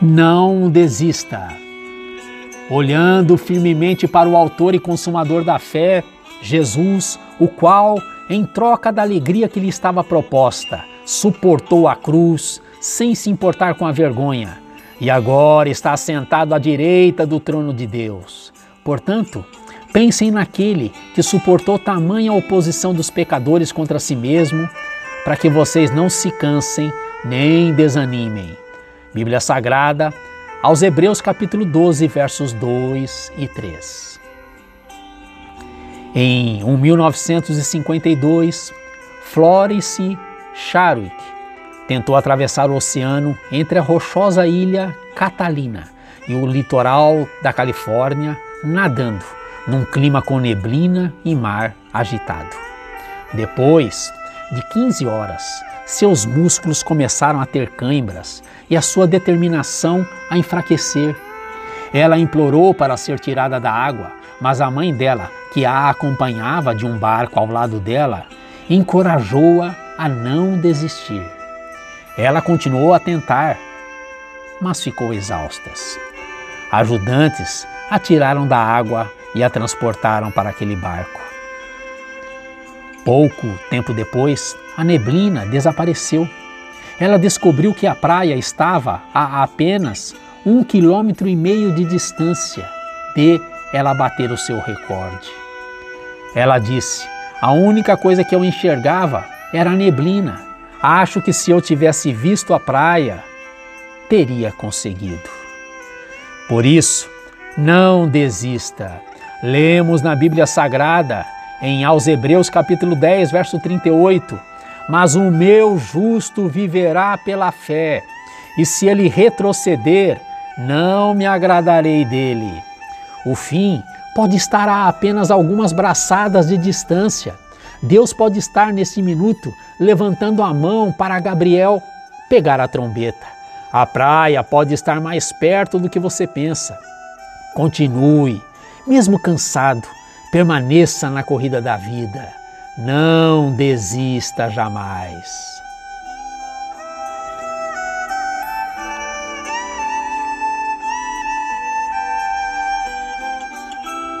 Não desista. Olhando firmemente para o Autor e Consumador da fé, Jesus, o qual, em troca da alegria que lhe estava proposta, suportou a cruz sem se importar com a vergonha, e agora está sentado à direita do trono de Deus. Portanto, pensem naquele que suportou tamanha oposição dos pecadores contra si mesmo, para que vocês não se cansem nem desanimem. Bíblia Sagrada, aos Hebreus capítulo 12, versos 2 e 3. Em 1952, Florence Charwick tentou atravessar o oceano entre a rochosa ilha Catalina e o litoral da Califórnia, nadando num clima com neblina e mar agitado. Depois de 15 horas, seus músculos começaram a ter câimbras e a sua determinação a enfraquecer. Ela implorou para ser tirada da água, mas a mãe dela, que a acompanhava de um barco ao lado dela, encorajou-a a não desistir. Ela continuou a tentar, mas ficou exausta. Ajudantes a tiraram da água e a transportaram para aquele barco. Pouco tempo depois, a neblina desapareceu. Ela descobriu que a praia estava a apenas um quilômetro e meio de distância de ela bater o seu recorde. Ela disse: A única coisa que eu enxergava era a neblina. Acho que se eu tivesse visto a praia, teria conseguido. Por isso, não desista. Lemos na Bíblia Sagrada em aos Hebreus capítulo 10, verso 38, mas o meu justo viverá pela fé, e se ele retroceder, não me agradarei dele. O fim pode estar a apenas algumas braçadas de distância. Deus pode estar nesse minuto levantando a mão para Gabriel pegar a trombeta. A praia pode estar mais perto do que você pensa. Continue, mesmo cansado, Permaneça na corrida da vida. Não desista jamais.